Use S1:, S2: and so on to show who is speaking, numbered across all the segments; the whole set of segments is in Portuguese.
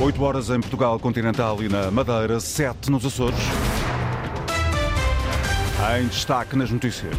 S1: 8 horas em Portugal Continental e na Madeira, 7 nos Açores. Em destaque nas notícias.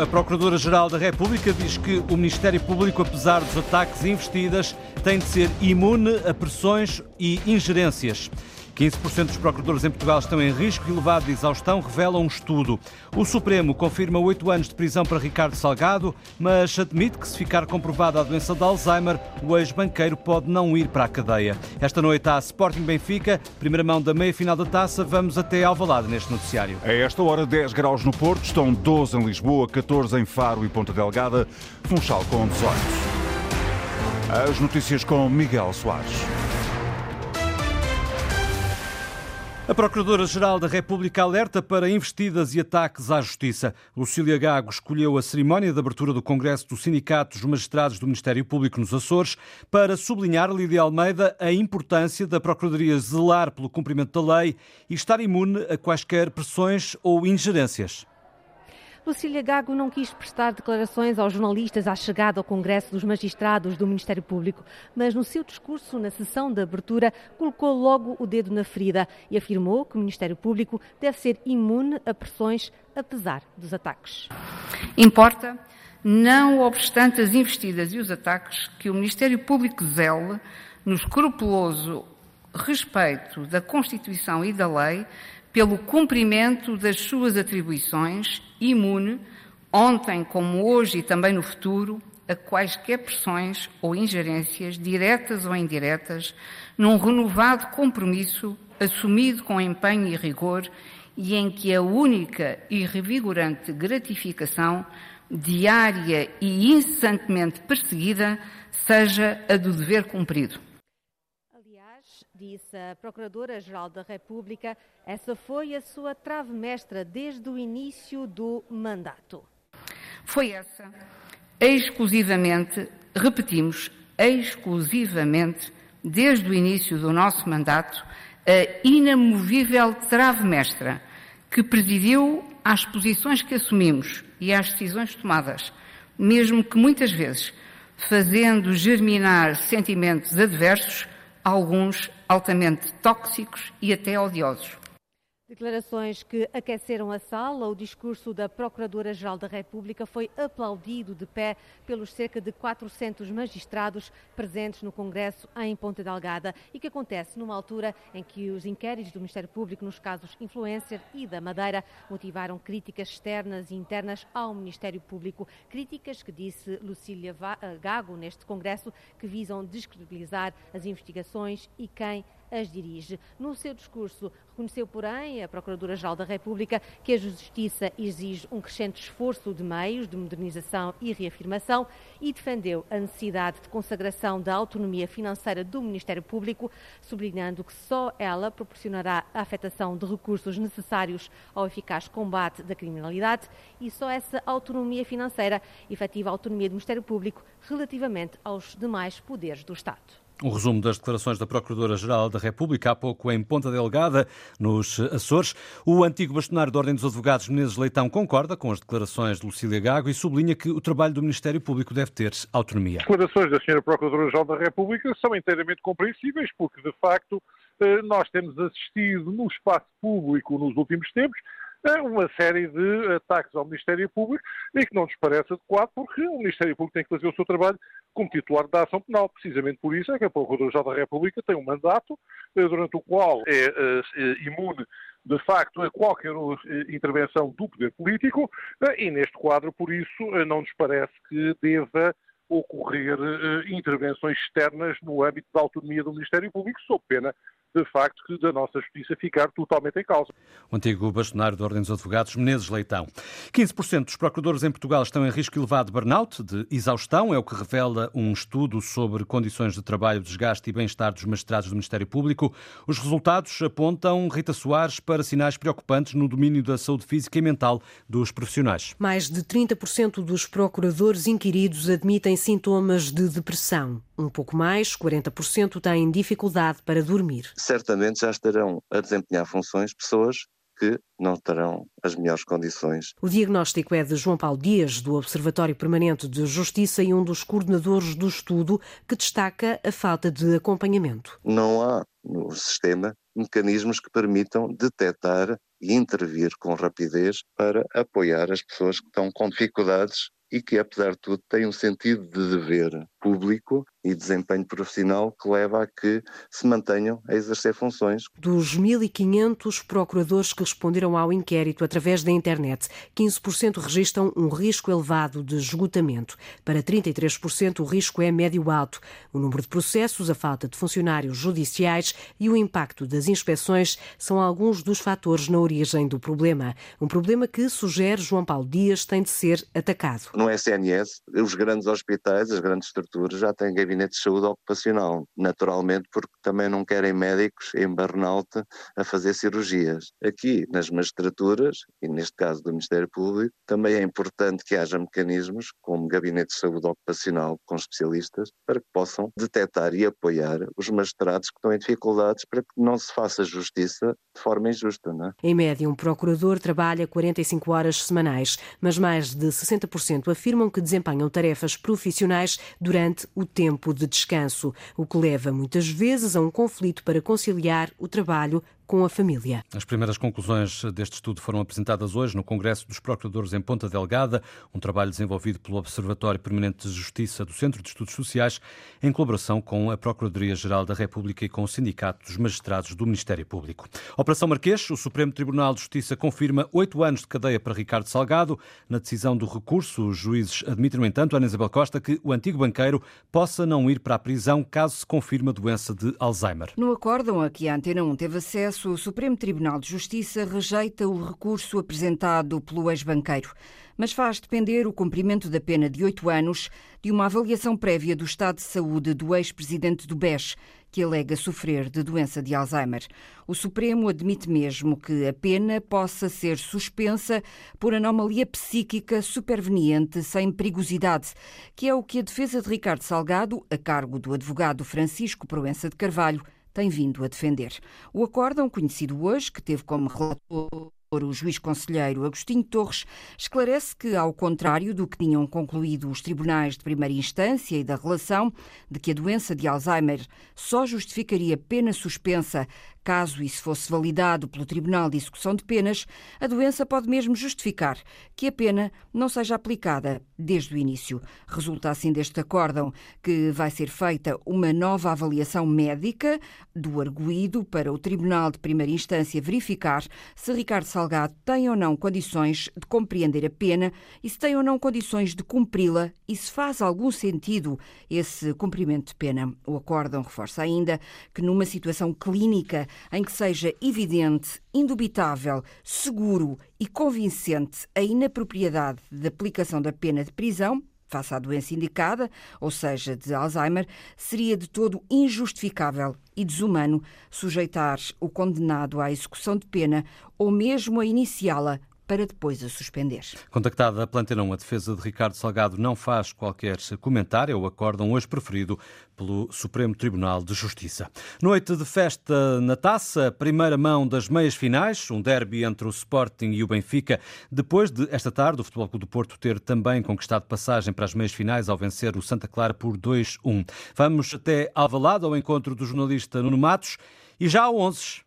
S2: A Procuradora-Geral da República diz que o Ministério Público, apesar dos ataques investidas, tem de ser imune a pressões e ingerências. 15% dos procuradores em Portugal estão em risco elevado de exaustão, revela um estudo. O Supremo confirma oito anos de prisão para Ricardo Salgado, mas admite que se ficar comprovada a doença de Alzheimer, o ex-banqueiro pode não ir para a cadeia. Esta noite há Sporting Benfica, primeira mão da meia-final da taça. Vamos até Alvalade neste noticiário.
S1: A esta hora, 10 graus no Porto, estão 12 em Lisboa, 14 em Faro e Ponta Delgada, Funchal com 18. As notícias com Miguel Soares.
S2: A Procuradora-Geral da República alerta para investidas e ataques à Justiça. Lucília Gago escolheu a cerimónia de abertura do Congresso do Sindicato dos Magistrados do Ministério Público nos Açores para sublinhar, Lídia Almeida, a importância da Procuradoria zelar pelo cumprimento da lei e estar imune a quaisquer pressões ou ingerências.
S3: Lucília Gago não quis prestar declarações aos jornalistas à chegada ao Congresso dos Magistrados do Ministério Público, mas no seu discurso na sessão de abertura colocou logo o dedo na ferida e afirmou que o Ministério Público deve ser imune a pressões apesar dos ataques.
S4: Importa, não obstante as investidas e os ataques, que o Ministério Público zele no escrupuloso respeito da Constituição e da lei pelo cumprimento das suas atribuições, imune, ontem como hoje e também no futuro, a quaisquer pressões ou ingerências, diretas ou indiretas, num renovado compromisso assumido com empenho e rigor e em que a única e revigorante gratificação, diária e incessantemente perseguida, seja a do dever cumprido
S3: disse a Procuradora-Geral da República, essa foi a sua trave mestra desde o início do mandato.
S4: Foi essa, exclusivamente, repetimos, exclusivamente, desde o início do nosso mandato, a inamovível trave mestra que presidiu às posições que assumimos e às decisões tomadas, mesmo que muitas vezes fazendo germinar sentimentos adversos, alguns altamente tóxicos e até odiosos.
S3: Declarações que aqueceram a sala. O discurso da Procuradora-Geral da República foi aplaudido de pé pelos cerca de 400 magistrados presentes no Congresso em Ponta Delgada e que acontece numa altura em que os inquéritos do Ministério Público nos casos Influencer e da Madeira motivaram críticas externas e internas ao Ministério Público. Críticas que disse Lucília eh, Gago neste Congresso que visam descredibilizar as investigações e quem as dirige. No seu discurso, reconheceu, porém, a Procuradora-Geral da República que a Justiça exige um crescente esforço de meios de modernização e reafirmação e defendeu a necessidade de consagração da autonomia financeira do Ministério Público, sublinhando que só ela proporcionará a afetação de recursos necessários ao eficaz combate da criminalidade e só essa autonomia financeira efetiva a autonomia do Ministério Público relativamente aos demais poderes do Estado.
S2: Um resumo das declarações da Procuradora-Geral da República há pouco em Ponta Delgada, nos Açores. O antigo bastonário da Ordem dos Advogados, Menezes Leitão, concorda com as declarações de Lucília Gago e sublinha que o trabalho do Ministério Público deve ter autonomia.
S5: As declarações da Sra. Procuradora-Geral da República são inteiramente compreensíveis, porque, de facto, eh, nós temos assistido no espaço público nos últimos tempos uma série de ataques ao Ministério Público e que não nos parece adequado, porque o Ministério Público tem que fazer o seu trabalho como titular da ação penal. Precisamente por isso é que a Procuradora-Geral da República tem um mandato eh, durante o qual é uh, imune de facto a qualquer intervenção do poder político e neste quadro, por isso, não nos parece que deva ocorrer intervenções externas no âmbito da autonomia do Ministério Público, sob pena de facto, que da nossa justiça ficar totalmente em causa.
S2: O antigo bastonário da Ordem dos Advogados, Menezes Leitão. 15% dos procuradores em Portugal estão em risco elevado de burnout, de exaustão, é o que revela um estudo sobre condições de trabalho, desgaste e bem-estar dos magistrados do Ministério Público. Os resultados apontam, Rita Soares, para sinais preocupantes no domínio da saúde física e mental dos profissionais.
S6: Mais de 30% dos procuradores inquiridos admitem sintomas de depressão. Um pouco mais, 40%, têm dificuldade para dormir
S7: certamente já estarão a desempenhar funções pessoas que não terão as melhores condições.
S6: O diagnóstico é de João Paulo Dias, do Observatório Permanente de Justiça e um dos coordenadores do estudo, que destaca a falta de acompanhamento.
S7: Não há no sistema mecanismos que permitam detectar e intervir com rapidez para apoiar as pessoas que estão com dificuldades e que, apesar de tudo, têm um sentido de dever público e desempenho profissional que leva a que se mantenham a exercer funções.
S6: Dos 1.500 procuradores que responderam ao inquérito através da internet, 15% registram um risco elevado de esgotamento. Para 33%, o risco é médio-alto. O número de processos, a falta de funcionários judiciais e o impacto das inspeções são alguns dos fatores na origem do problema. Um problema que, sugere João Paulo Dias, tem de ser atacado.
S7: No SNS, os grandes hospitais, as grandes estruturas já têm gabinete de saúde ocupacional, naturalmente porque também não querem médicos em burnout a fazer cirurgias. Aqui, nas magistraturas, e neste caso do Ministério Público, também é importante que haja mecanismos, como gabinete de saúde ocupacional com especialistas, para que possam detectar e apoiar os magistrados que estão em dificuldades para que não se faça justiça de forma injusta. Não é?
S6: Em média, um procurador trabalha 45 horas semanais, mas mais de 60% afirmam que desempenham tarefas profissionais durante o tempo tempo de descanso, o que leva muitas vezes a um conflito para conciliar o trabalho com a família.
S2: As primeiras conclusões deste estudo foram apresentadas hoje no Congresso dos Procuradores em Ponta Delgada, um trabalho desenvolvido pelo Observatório Permanente de Justiça do Centro de Estudos Sociais, em colaboração com a Procuradoria-Geral da República e com o Sindicato dos Magistrados do Ministério Público. Operação Marquês, o Supremo Tribunal de Justiça confirma oito anos de cadeia para Ricardo Salgado. Na decisão do recurso, os juízes admitem, no entanto, Ana Isabel Costa, que o antigo banqueiro possa não ir para a prisão caso se confirme a doença de Alzheimer.
S8: No acórdão a que a Antena 1 teve acesso, processo, o Supremo Tribunal de Justiça rejeita o recurso apresentado pelo ex-banqueiro, mas faz depender o cumprimento da pena de oito anos de uma avaliação prévia do estado de saúde do ex-presidente do BES, que alega sofrer de doença de Alzheimer. O Supremo admite mesmo que a pena possa ser suspensa por anomalia psíquica superveniente sem perigosidade, que é o que a defesa de Ricardo Salgado, a cargo do advogado Francisco Proença de Carvalho, tem vindo a defender. O acórdão, conhecido hoje, que teve como relator o juiz conselheiro Agostinho Torres esclarece que, ao contrário do que tinham concluído os tribunais de primeira instância e da relação de que a doença de Alzheimer só justificaria pena suspensa Caso isso fosse validado pelo Tribunal de Execução de Penas, a doença pode mesmo justificar que a pena não seja aplicada desde o início. Resulta assim deste acórdão que vai ser feita uma nova avaliação médica do arguído para o Tribunal de Primeira Instância verificar se Ricardo Salgado tem ou não condições de compreender a pena e se tem ou não condições de cumpri-la e se faz algum sentido esse cumprimento de pena. O acórdão reforça ainda que numa situação clínica em que seja evidente, indubitável, seguro e convincente a inapropriedade da aplicação da pena de prisão, face à doença indicada, ou seja, de Alzheimer, seria de todo injustificável e desumano sujeitar o condenado à execução de pena ou mesmo a iniciá-la para depois a suspender.
S2: Contactada a Planteirão, a defesa de Ricardo Salgado não faz qualquer comentário ao acórdão hoje preferido pelo Supremo Tribunal de Justiça. Noite de festa na taça, primeira mão das meias finais, um derby entre o Sporting e o Benfica, depois de esta tarde o Futebol Clube do Porto ter também conquistado passagem para as meias finais ao vencer o Santa Clara por 2-1. Vamos até Alvalade ao encontro do jornalista Nuno Matos e já há 11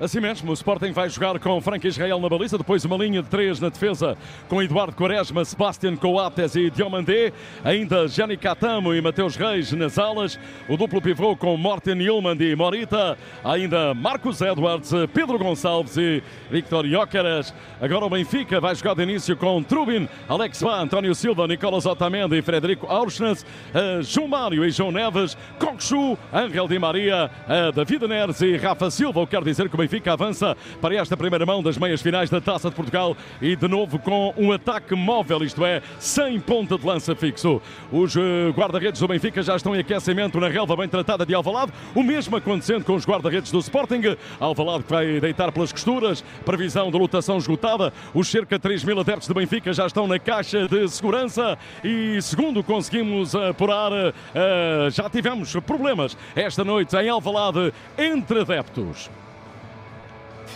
S9: Assim mesmo, o Sporting vai jogar com Frank Israel na baliza, depois uma linha de três na defesa com Eduardo Quaresma, Sebastián Coates e Diomandé, ainda Jani Catamo e Mateus Reis nas alas, o duplo pivô com Morten Yulman e Morita, ainda Marcos Edwards, Pedro Gonçalves e Victor Jóqueras. Agora o Benfica vai jogar de início com Trubin, Alex Bá, António Silva, Nicolas Otamendi e Frederico Auschnitz, João Mário e João Neves, Coxu, Ángel Di Maria, David Neres e Rafa Silva, o que quer dizer que o Benfica avança para esta primeira mão das meias finais da Taça de Portugal e de novo com um ataque móvel, isto é, sem ponta de lança fixo. Os eh, guarda-redes do Benfica já estão em aquecimento na relva bem tratada de Alvalade, o mesmo acontecendo com os guarda-redes do Sporting. Alvalade que vai deitar pelas costuras, previsão de lotação esgotada. Os cerca de 3 mil adeptos do Benfica já estão na caixa de segurança e segundo conseguimos apurar, eh, já tivemos problemas esta noite em Alvalade entre adeptos.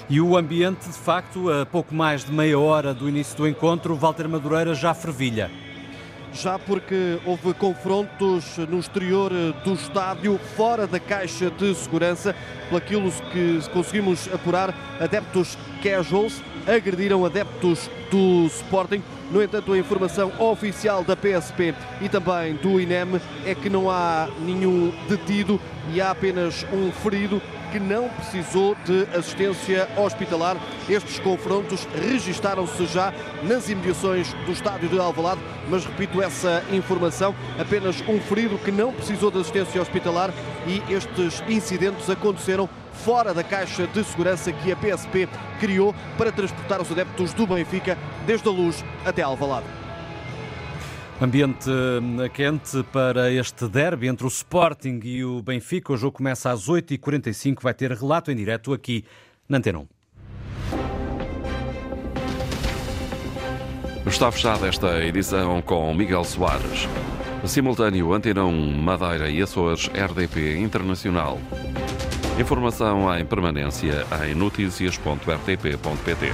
S2: E o ambiente, de facto, a pouco mais de meia hora do início do encontro, Walter Madureira já fervilha
S10: já porque houve confrontos no exterior do estádio, fora da caixa de segurança, pelaquilo que conseguimos apurar, adeptos casuals agrediram adeptos do Sporting. No entanto, a informação oficial da PSP e também do INEM é que não há nenhum detido e há apenas um ferido que não precisou de assistência hospitalar. Estes confrontos registaram-se já nas imediações do estádio de Alvalade, mas repito essa informação, apenas um ferido que não precisou de assistência hospitalar e estes incidentes aconteceram fora da caixa de segurança que a PSP criou para transportar os adeptos do Benfica desde a Luz até Alvalade.
S2: Ambiente hum, quente para este derby entre o Sporting e o Benfica. O jogo começa às 8h45. Vai ter relato em direto aqui na Antena 1.
S11: Está fechada esta edição com Miguel Soares. Simultâneo Antena 1, Madeira e Açores, RDP Internacional. Informação em permanência em notícias.rtp.pt.